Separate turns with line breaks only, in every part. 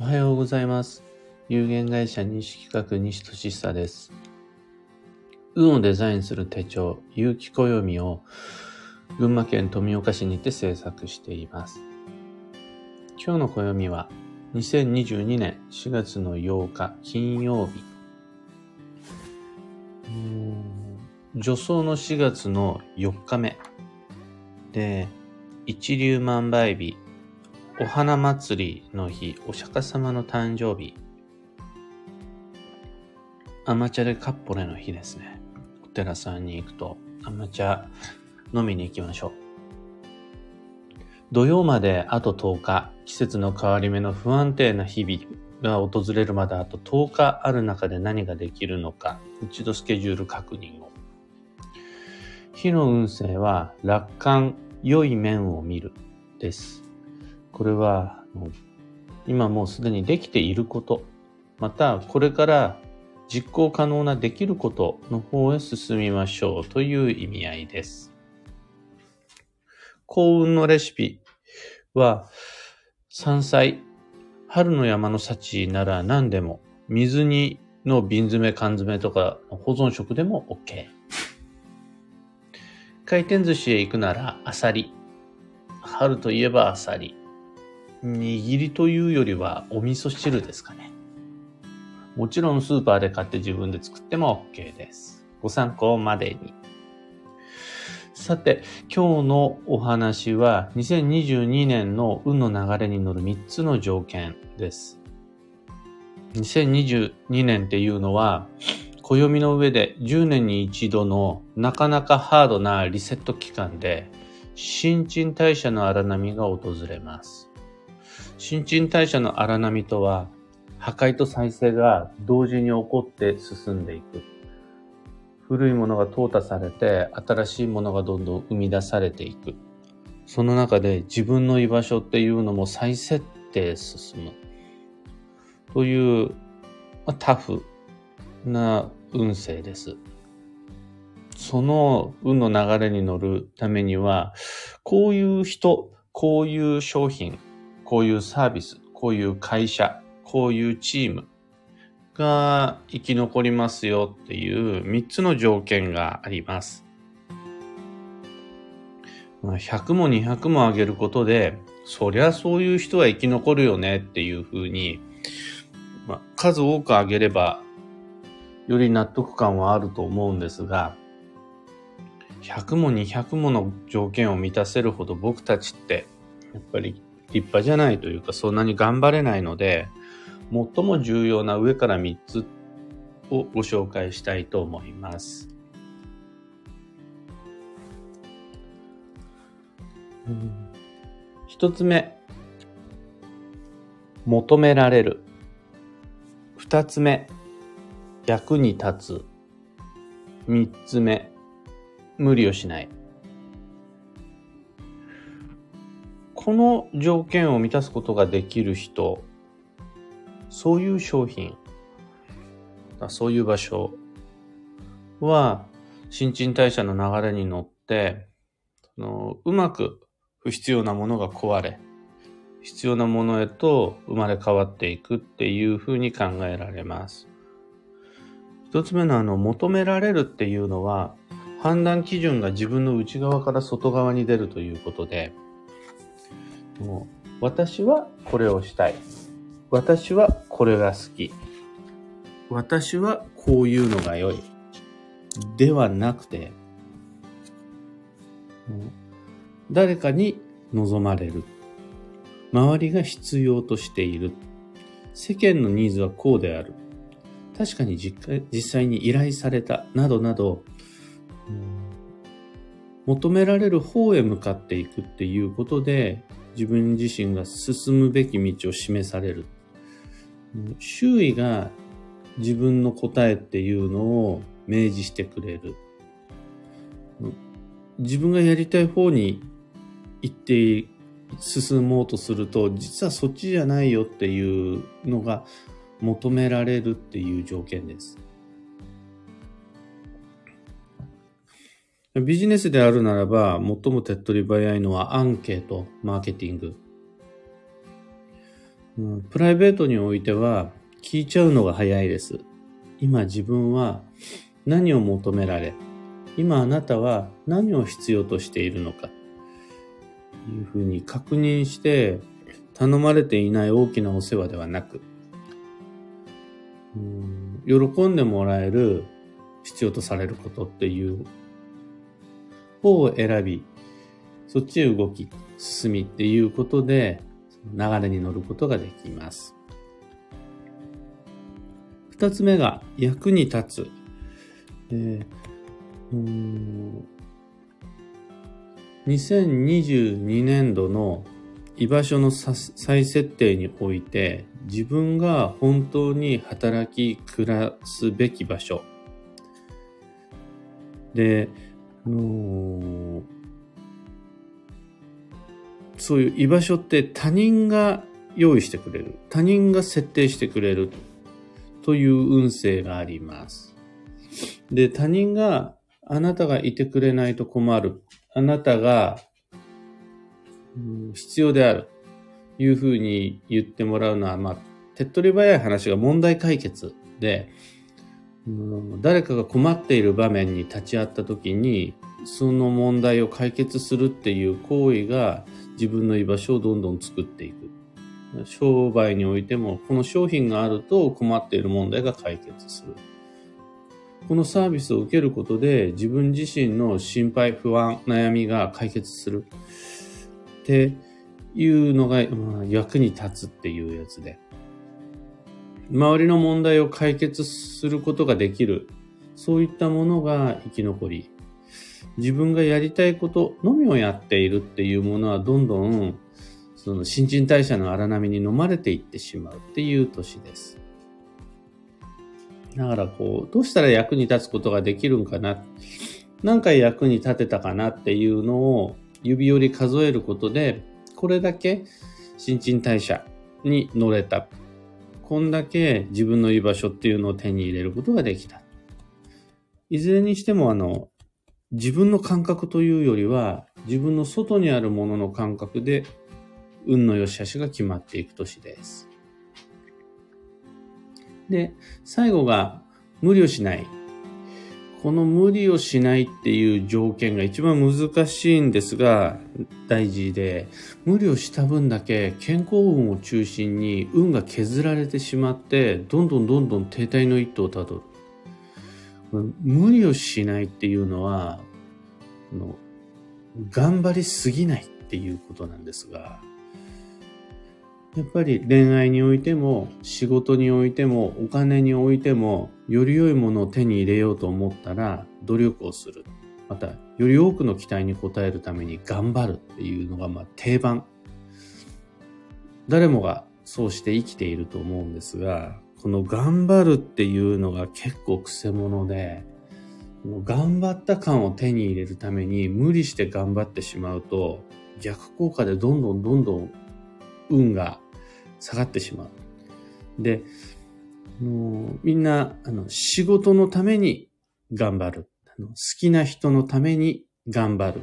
おはようございます。有限会社西企画西俊久です。運をデザインする手帳、有機暦を群馬県富岡市にて制作しています。今日の暦は2022年4月の8日金曜日。うーん助走の4月の4日目。で、一粒万倍日、お花祭りの日、お釈迦様の誕生日、アマチャレカッポレの日ですね。お寺さんに行くと、アマチャ飲みに行きましょう。土曜まであと10日、季節の変わり目の不安定な日々が訪れるまであと10日ある中で何ができるのか、一度スケジュール確認を。日の運勢は楽観、良い面を見るです。これは今もうすでにできていること、またこれから実行可能なできることの方へ進みましょうという意味合いです。幸運のレシピは山菜、春の山の幸なら何でも水煮の瓶詰め缶詰とか保存食でも OK。回転寿司へ行くならアサリ。春といえばアサリ。握りというよりはお味噌汁ですかね。もちろんスーパーで買って自分で作っても OK です。ご参考までに。さて、今日のお話は2022年の運の流れに乗る3つの条件です。2022年っていうのは、暦の上で10年に一度のなかなかハードなリセット期間で、新陳代謝の荒波が訪れます。新陳代謝の荒波とは、破壊と再生が同時に起こって進んでいく。古いものが淘汰されて、新しいものがどんどん生み出されていく。その中で自分の居場所っていうのも再設定進む。という、まあタフな運勢です。その運の流れに乗るためには、こういう人、こういう商品、こういうサービス、こういう会社、こういうチームが生き残りますよっていう3つの条件があります。100も200も上げることで、そりゃそういう人は生き残るよねっていうふうに、まあ、数多く上げればより納得感はあると思うんですが、100も200もの条件を満たせるほど僕たちって、やっぱり立派じゃないというか、そんなに頑張れないので、最も重要な上から3つをご紹介したいと思います。一つ目、求められる。二つ目、役に立つ。三つ目、無理をしない。この条件を満たすことができる人、そういう商品、そういう場所は、新陳代謝の流れに乗って、そのうまく不必要なものが壊れ、必要なものへと生まれ変わっていくっていうふうに考えられます。一つ目のあの、求められるっていうのは、判断基準が自分の内側から外側に出るということで、もう私はこれをしたい。私はこれが好き。私はこういうのが良い。ではなくて、誰かに望まれる。周りが必要としている。世間のニーズはこうである。確かに実際実際に依頼された。などなど、求められる方へ向かっていくっていうことで、自分自身が進むべき道を示される。周囲が自分の答えっていうのを明示してくれる。自分がやりたい方に行って進もうとすると、実はそっちじゃないよっていうのが求められるっていう条件です。ビジネスであるならば、最も手っ取り早いのはアンケート、マーケティング。うん、プライベートにおいては聞いちゃうのが早いです。今自分は何を求められ、今あなたは何を必要としているのか、いうふうに確認して頼まれていない大きなお世話ではなく、うん喜んでもらえる必要とされることっていう方を選び、そっちへ動き、進みっていうことで流れに乗ることができます。二つ目が役に立つ。えー、2022年度の居場所の再設定において自分が本当に働き暮らすべき場所で、のそういう居場所って他人が用意してくれる他人が設定してくれるという運勢があります。で、他人があなたがいてくれないと困る。あなたが、うん、必要である。いうふうに言ってもらうのは、まあ、手っ取り早い話が問題解決で、誰かが困っている場面に立ち会った時に、その問題を解決するっていう行為が自分の居場所をどんどん作っていく。商売においても、この商品があると困っている問題が解決する。このサービスを受けることで自分自身の心配、不安、悩みが解決するっていうのが、役に立つっていうやつで。周りの問題を解決することができる。そういったものが生き残り、自分がやりたいことのみをやっているっていうものはどんどんその新陳代謝の荒波に飲まれていってしまうっていう年です。だからこう、どうしたら役に立つことができるんかな。何回役に立てたかなっていうのを指折り数えることで、これだけ新陳代謝に乗れた。こんだけ自分の居場所っていうのを手に入れることができた。いずれにしてもあの、自分の感覚というよりは、自分の外にあるものの感覚で、運の良し悪しが決まっていく年です。で、最後が無理をしない。この無理をしないっていう条件が一番難しいんですが、大事で、無理をした分だけ健康運を中心に運が削られてしまって、どんどんどんどん停滞の一途をたどる。無理をしないっていうのは、の頑張りすぎないっていうことなんですが、やっぱり恋愛においても仕事においてもお金においてもより良いものを手に入れようと思ったら努力をする。また、より多くの期待に応えるために頑張るっていうのがまあ定番。誰もがそうして生きていると思うんですが、この頑張るっていうのが結構くせ者で、頑張った感を手に入れるために無理して頑張ってしまうと逆効果でどんどんどんどん運が下がってしまう。で、みんなあの仕事のために頑張るあの。好きな人のために頑張る。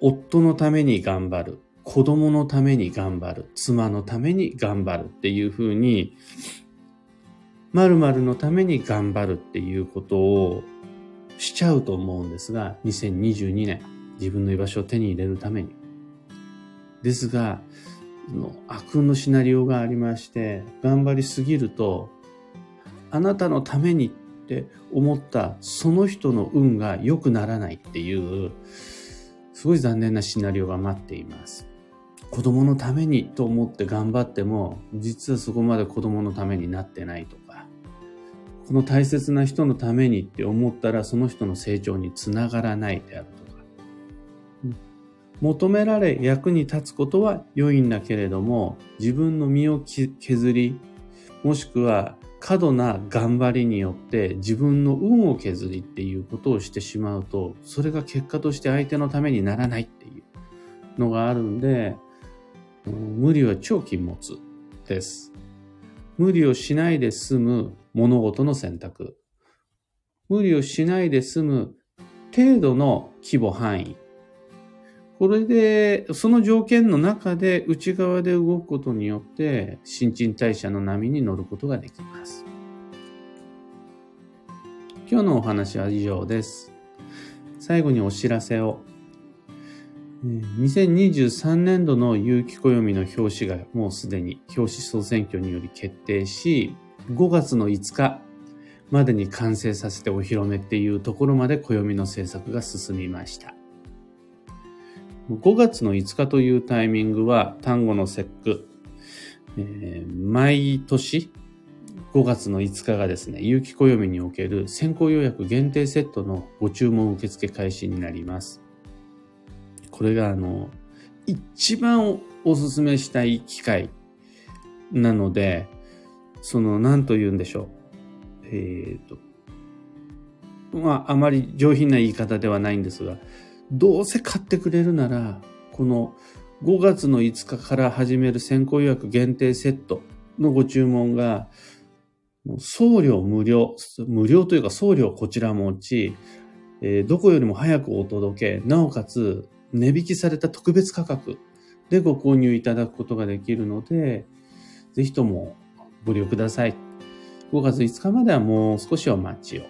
夫のために頑張る。子供のために頑張る。妻のために頑張るっていうふうに、〇〇のために頑張るっていうことをしちゃうと思うんですが、2022年、自分の居場所を手に入れるために。ですが、の悪運のシナリオがありまして、頑張りすぎると、あなたのためにって思ったその人の運が良くならないっていう、すごい残念なシナリオが待っています。子供のためにと思って頑張っても、実はそこまで子供のためになってないとか、この大切な人のためにって思ったらその人の成長につながらないであると、求められ役に立つことは良いんだけれども、自分の身を削り、もしくは過度な頑張りによって自分の運を削りっていうことをしてしまうと、それが結果として相手のためにならないっていうのがあるんで、無理は超禁物です。無理をしないで済む物事の選択。無理をしないで済む程度の規模範囲。これで、その条件の中で内側で動くことによって、新陳代謝の波に乗ることができます。今日のお話は以上です。最後にお知らせを。え2023年度の有機暦の表紙がもうすでに表紙総選挙により決定し、5月の5日までに完成させてお披露目っていうところまで暦の制作が進みました。5月の5日というタイミングは単語の節句、えー毎年5月の5日がですね、有機暦における先行予約限定セットのご注文受付開始になります。これがあの、一番おおすすめしたい機会なので、その、なんと言うんでしょう。えっ、と、まあ、あまり上品な言い方ではないんですが、どうせ買ってくれるなら、この5月の5日から始める先行予約限定セットのご注文が、送料無料、無料というか送料こちらも持ち、えーどこよりも早くお届け、なおかつ値引きされた特別価格でご購入いただくことができるので、ぜひともご利用ください。5月5日まではもう少しお待ちを。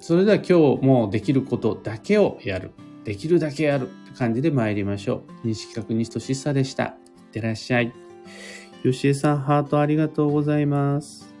それでは今日もできることだけをやる。できるだけやるって感じで参りましょう。西企画西俊久でした。いってらっしゃい。よしえさん、ハートありがとうございます。